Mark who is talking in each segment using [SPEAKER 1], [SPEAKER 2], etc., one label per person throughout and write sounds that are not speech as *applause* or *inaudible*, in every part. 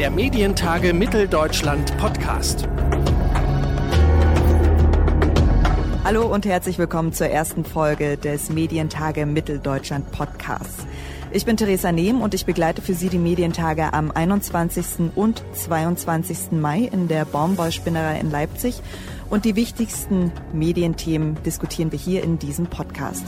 [SPEAKER 1] der Medientage Mitteldeutschland Podcast.
[SPEAKER 2] Hallo und herzlich willkommen zur ersten Folge des Medientage Mitteldeutschland Podcasts. Ich bin Theresa Nehm und ich begleite für Sie die Medientage am 21. und 22. Mai in der Baumwollspinnerei in Leipzig. Und die wichtigsten Medienthemen diskutieren wir hier in diesem Podcast.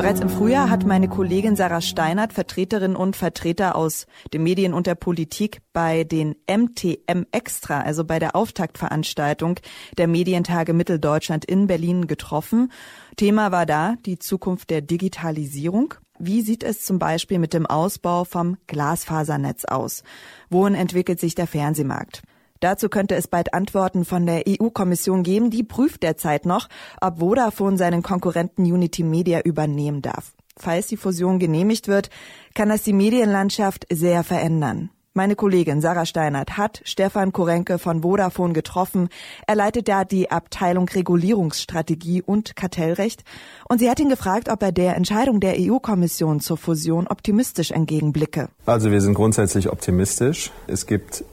[SPEAKER 2] Bereits im Frühjahr hat meine Kollegin Sarah Steinert, Vertreterin und Vertreter aus den Medien und der Politik bei den MTM Extra, also bei der Auftaktveranstaltung der Medientage Mitteldeutschland in Berlin getroffen. Thema war da die Zukunft der Digitalisierung. Wie sieht es zum Beispiel mit dem Ausbau vom Glasfasernetz aus? Wohin entwickelt sich der Fernsehmarkt? Dazu könnte es bald Antworten von der EU-Kommission geben. Die prüft derzeit noch, ob Vodafone seinen Konkurrenten Unity Media übernehmen darf. Falls die Fusion genehmigt wird, kann das die Medienlandschaft sehr verändern. Meine Kollegin Sarah Steinert hat Stefan Korenke von Vodafone getroffen. Er leitet da die Abteilung Regulierungsstrategie und Kartellrecht. Und sie hat ihn gefragt, ob er der Entscheidung der EU-Kommission zur Fusion optimistisch entgegenblicke.
[SPEAKER 3] Also wir sind grundsätzlich optimistisch. Es gibt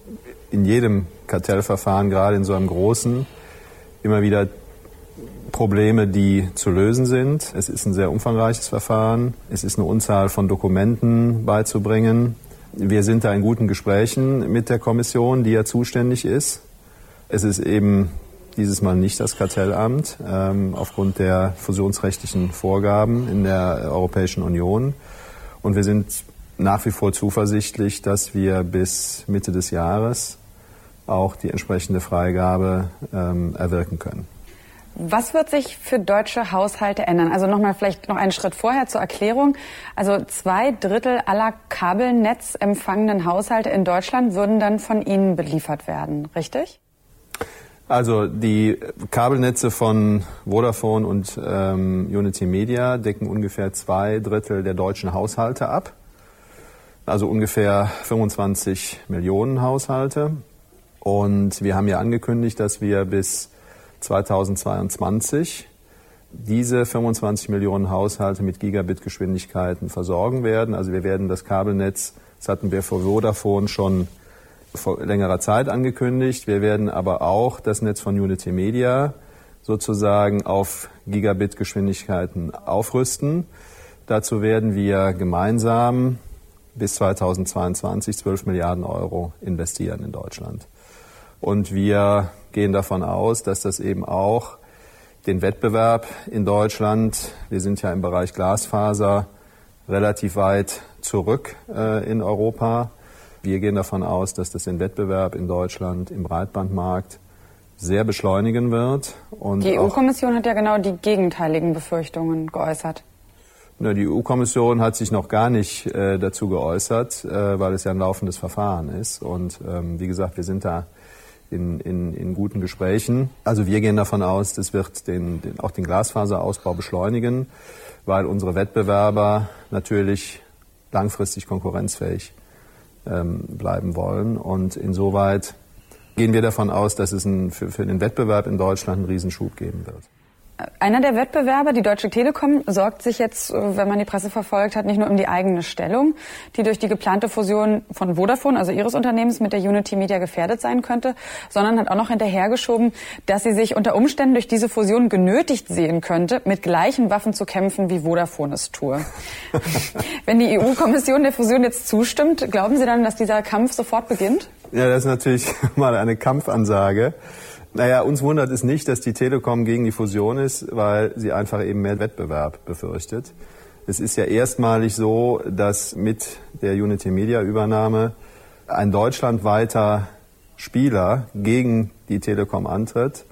[SPEAKER 3] in jedem Kartellverfahren, gerade in so einem großen, immer wieder Probleme, die zu lösen sind. Es ist ein sehr umfangreiches Verfahren. Es ist eine Unzahl von Dokumenten beizubringen. Wir sind da in guten Gesprächen mit der Kommission, die ja zuständig ist. Es ist eben dieses Mal nicht das Kartellamt ähm, aufgrund der fusionsrechtlichen Vorgaben in der Europäischen Union. Und wir sind nach wie vor zuversichtlich, dass wir bis Mitte des Jahres auch die entsprechende Freigabe ähm, erwirken können.
[SPEAKER 4] Was wird sich für deutsche Haushalte ändern? Also nochmal vielleicht noch einen Schritt vorher zur Erklärung. Also zwei Drittel aller kabelnetzempfangenden Haushalte in Deutschland würden dann von Ihnen beliefert werden, richtig?
[SPEAKER 3] Also die Kabelnetze von Vodafone und ähm, Unity Media decken ungefähr zwei Drittel der deutschen Haushalte ab also ungefähr 25 Millionen Haushalte. Und wir haben ja angekündigt, dass wir bis 2022 diese 25 Millionen Haushalte mit Gigabit-Geschwindigkeiten versorgen werden. Also wir werden das Kabelnetz, das hatten wir vor Vodafone schon vor längerer Zeit angekündigt. Wir werden aber auch das Netz von Unity Media sozusagen auf Gigabit-Geschwindigkeiten aufrüsten. Dazu werden wir gemeinsam bis 2022 12 Milliarden Euro investieren in Deutschland. Und wir gehen davon aus, dass das eben auch den Wettbewerb in Deutschland, wir sind ja im Bereich Glasfaser relativ weit zurück äh, in Europa. Wir gehen davon aus, dass das den Wettbewerb in Deutschland im Breitbandmarkt sehr beschleunigen wird.
[SPEAKER 4] Und die EU-Kommission hat ja genau die gegenteiligen Befürchtungen geäußert.
[SPEAKER 3] Die EU-Kommission hat sich noch gar nicht äh, dazu geäußert, äh, weil es ja ein laufendes Verfahren ist. Und ähm, wie gesagt, wir sind da in, in, in guten Gesprächen. Also wir gehen davon aus, das wird den, den, auch den Glasfaserausbau beschleunigen, weil unsere Wettbewerber natürlich langfristig konkurrenzfähig ähm, bleiben wollen. Und insoweit gehen wir davon aus, dass es ein, für, für den Wettbewerb in Deutschland einen Riesenschub geben wird.
[SPEAKER 4] Einer der Wettbewerber, die Deutsche Telekom, sorgt sich jetzt, äh, wenn man die Presse verfolgt hat, nicht nur um die eigene Stellung, die durch die geplante Fusion von Vodafone, also ihres Unternehmens, mit der Unity Media gefährdet sein könnte, sondern hat auch noch hinterhergeschoben, dass sie sich unter Umständen durch diese Fusion genötigt sehen könnte, mit gleichen Waffen zu kämpfen, wie Vodafone es tue. *laughs* wenn die EU-Kommission der Fusion jetzt zustimmt, glauben Sie dann, dass dieser Kampf sofort beginnt?
[SPEAKER 3] Ja, das ist natürlich *laughs* mal eine Kampfansage. Naja, uns wundert es nicht, dass die Telekom gegen die Fusion ist, weil sie einfach eben mehr Wettbewerb befürchtet. Es ist ja erstmalig so, dass mit der Unity Media Übernahme ein deutschlandweiter Spieler gegen die Telekom antritt,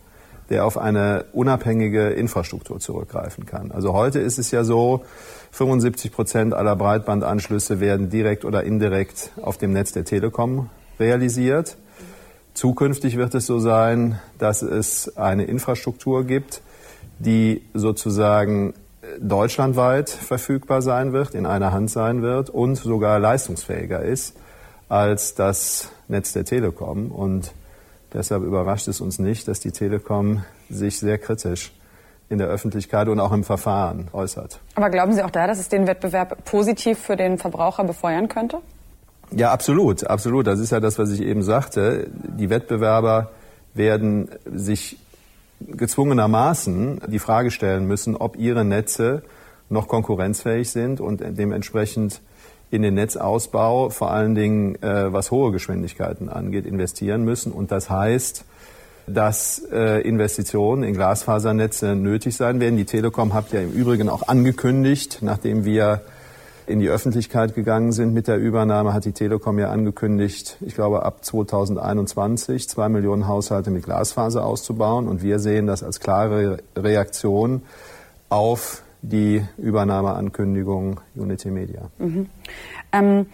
[SPEAKER 3] der auf eine unabhängige Infrastruktur zurückgreifen kann. Also heute ist es ja so, 75 Prozent aller Breitbandanschlüsse werden direkt oder indirekt auf dem Netz der Telekom realisiert. Zukünftig wird es so sein, dass es eine Infrastruktur gibt, die sozusagen deutschlandweit verfügbar sein wird, in einer Hand sein wird und sogar leistungsfähiger ist als das Netz der Telekom. Und deshalb überrascht es uns nicht, dass die Telekom sich sehr kritisch in der Öffentlichkeit und auch im Verfahren äußert.
[SPEAKER 4] Aber glauben Sie auch da, dass es den Wettbewerb positiv für den Verbraucher befeuern könnte?
[SPEAKER 3] Ja, absolut, absolut. Das ist ja das, was ich eben sagte. Die Wettbewerber werden sich gezwungenermaßen die Frage stellen müssen, ob ihre Netze noch konkurrenzfähig sind und dementsprechend in den Netzausbau, vor allen Dingen äh, was hohe Geschwindigkeiten angeht, investieren müssen. Und das heißt, dass äh, Investitionen in Glasfasernetze nötig sein werden. Die Telekom hat ja im Übrigen auch angekündigt, nachdem wir in die Öffentlichkeit gegangen sind mit der Übernahme, hat die Telekom ja angekündigt, ich glaube ab 2021 zwei Millionen Haushalte mit Glasfaser auszubauen. Und wir sehen das als klare Reaktion auf die Übernahmeankündigung Unity Media.
[SPEAKER 4] Mhm. Ähm,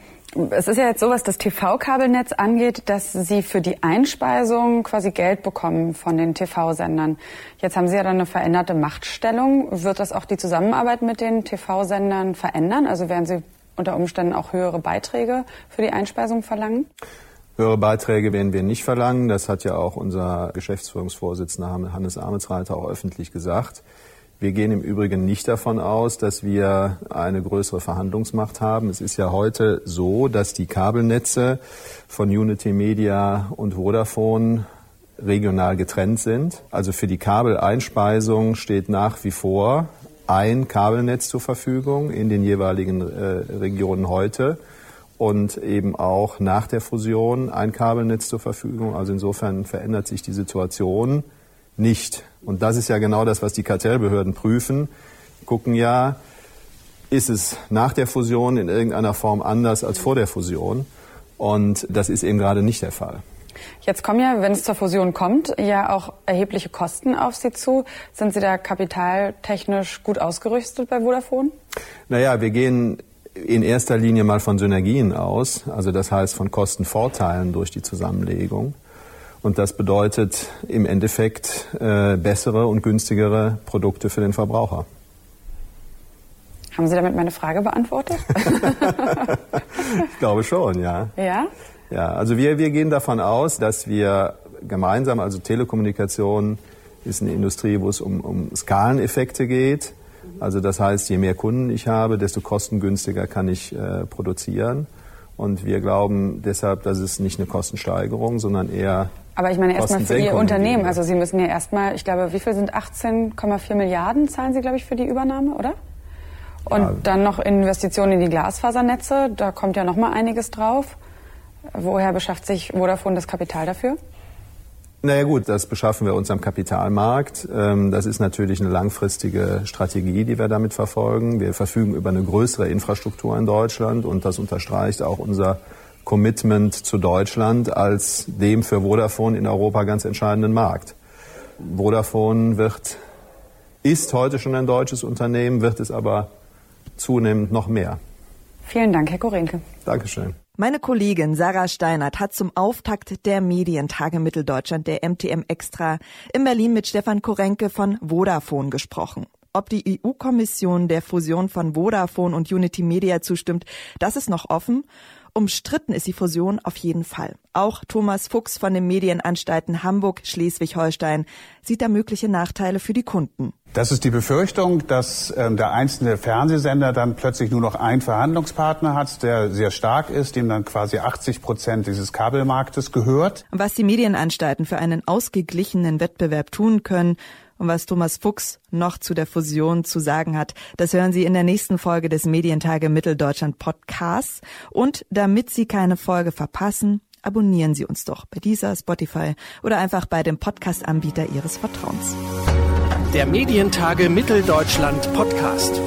[SPEAKER 4] es ist ja jetzt so, was das TV-Kabelnetz angeht, dass Sie für die Einspeisung quasi Geld bekommen von den TV-Sendern. Jetzt haben Sie ja dann eine veränderte Machtstellung. Wird das auch die Zusammenarbeit mit den TV-Sendern verändern? Also werden Sie unter Umständen auch höhere Beiträge für die Einspeisung verlangen?
[SPEAKER 3] Höhere Beiträge werden wir nicht verlangen. Das hat ja auch unser Geschäftsführungsvorsitzender Hannes Ametsreiter auch öffentlich gesagt. Wir gehen im Übrigen nicht davon aus, dass wir eine größere Verhandlungsmacht haben. Es ist ja heute so, dass die Kabelnetze von Unity Media und Vodafone regional getrennt sind. Also für die Kabeleinspeisung steht nach wie vor ein Kabelnetz zur Verfügung in den jeweiligen äh, Regionen heute und eben auch nach der Fusion ein Kabelnetz zur Verfügung. Also insofern verändert sich die Situation nicht. Und das ist ja genau das, was die Kartellbehörden prüfen. Gucken ja, ist es nach der Fusion in irgendeiner Form anders als vor der Fusion? Und das ist eben gerade nicht der Fall.
[SPEAKER 4] Jetzt kommen ja, wenn es zur Fusion kommt, ja auch erhebliche Kosten auf Sie zu. Sind Sie da kapitaltechnisch gut ausgerüstet bei Vodafone?
[SPEAKER 3] Naja, wir gehen in erster Linie mal von Synergien aus, also das heißt von Kostenvorteilen durch die Zusammenlegung. Und das bedeutet im Endeffekt äh, bessere und günstigere Produkte für den Verbraucher.
[SPEAKER 4] Haben Sie damit meine Frage beantwortet? *laughs*
[SPEAKER 3] ich glaube schon, ja.
[SPEAKER 4] Ja?
[SPEAKER 3] Ja, also wir, wir gehen davon aus, dass wir gemeinsam, also Telekommunikation ist eine Industrie, wo es um, um Skaleneffekte geht. Also das heißt, je mehr Kunden ich habe, desto kostengünstiger kann ich äh, produzieren. Und wir glauben deshalb, dass es nicht eine Kostensteigerung, sondern eher
[SPEAKER 4] aber ich meine erstmal für Ihr Unternehmen. Also Sie müssen ja erstmal, ich glaube, wie viel sind 18,4 Milliarden zahlen Sie, glaube ich, für die Übernahme, oder? Und ja. dann noch Investitionen in die Glasfasernetze. Da kommt ja noch mal einiges drauf. Woher beschafft sich Vodafone das Kapital dafür?
[SPEAKER 3] Naja gut, das beschaffen wir uns am Kapitalmarkt. Ähm, das ist natürlich eine langfristige Strategie, die wir damit verfolgen. Wir verfügen über eine größere Infrastruktur in Deutschland und das unterstreicht auch unser Commitment zu Deutschland als dem für Vodafone in Europa ganz entscheidenden Markt. Vodafone wird, ist heute schon ein deutsches Unternehmen, wird es aber zunehmend noch mehr.
[SPEAKER 4] Vielen Dank, Herr Korenke.
[SPEAKER 3] Dankeschön.
[SPEAKER 2] Meine Kollegin Sarah Steinert hat zum Auftakt der Medientage Mitteldeutschland, der MTM Extra, in Berlin mit Stefan Korenke von Vodafone gesprochen. Ob die EU-Kommission der Fusion von Vodafone und Unity Media zustimmt, das ist noch offen. Umstritten ist die Fusion auf jeden Fall. Auch Thomas Fuchs von den Medienanstalten Hamburg, Schleswig-Holstein sieht da mögliche Nachteile für die Kunden.
[SPEAKER 5] Das ist die Befürchtung, dass ähm, der einzelne Fernsehsender dann plötzlich nur noch einen Verhandlungspartner hat, der sehr stark ist, dem dann quasi 80 Prozent dieses Kabelmarktes gehört.
[SPEAKER 2] Was die Medienanstalten für einen ausgeglichenen Wettbewerb tun können, und was Thomas Fuchs noch zu der Fusion zu sagen hat, das hören Sie in der nächsten Folge des Medientage Mitteldeutschland Podcasts. Und damit Sie keine Folge verpassen, abonnieren Sie uns doch bei dieser Spotify oder einfach bei dem Podcast-Anbieter Ihres Vertrauens.
[SPEAKER 1] Der Medientage Mitteldeutschland Podcast.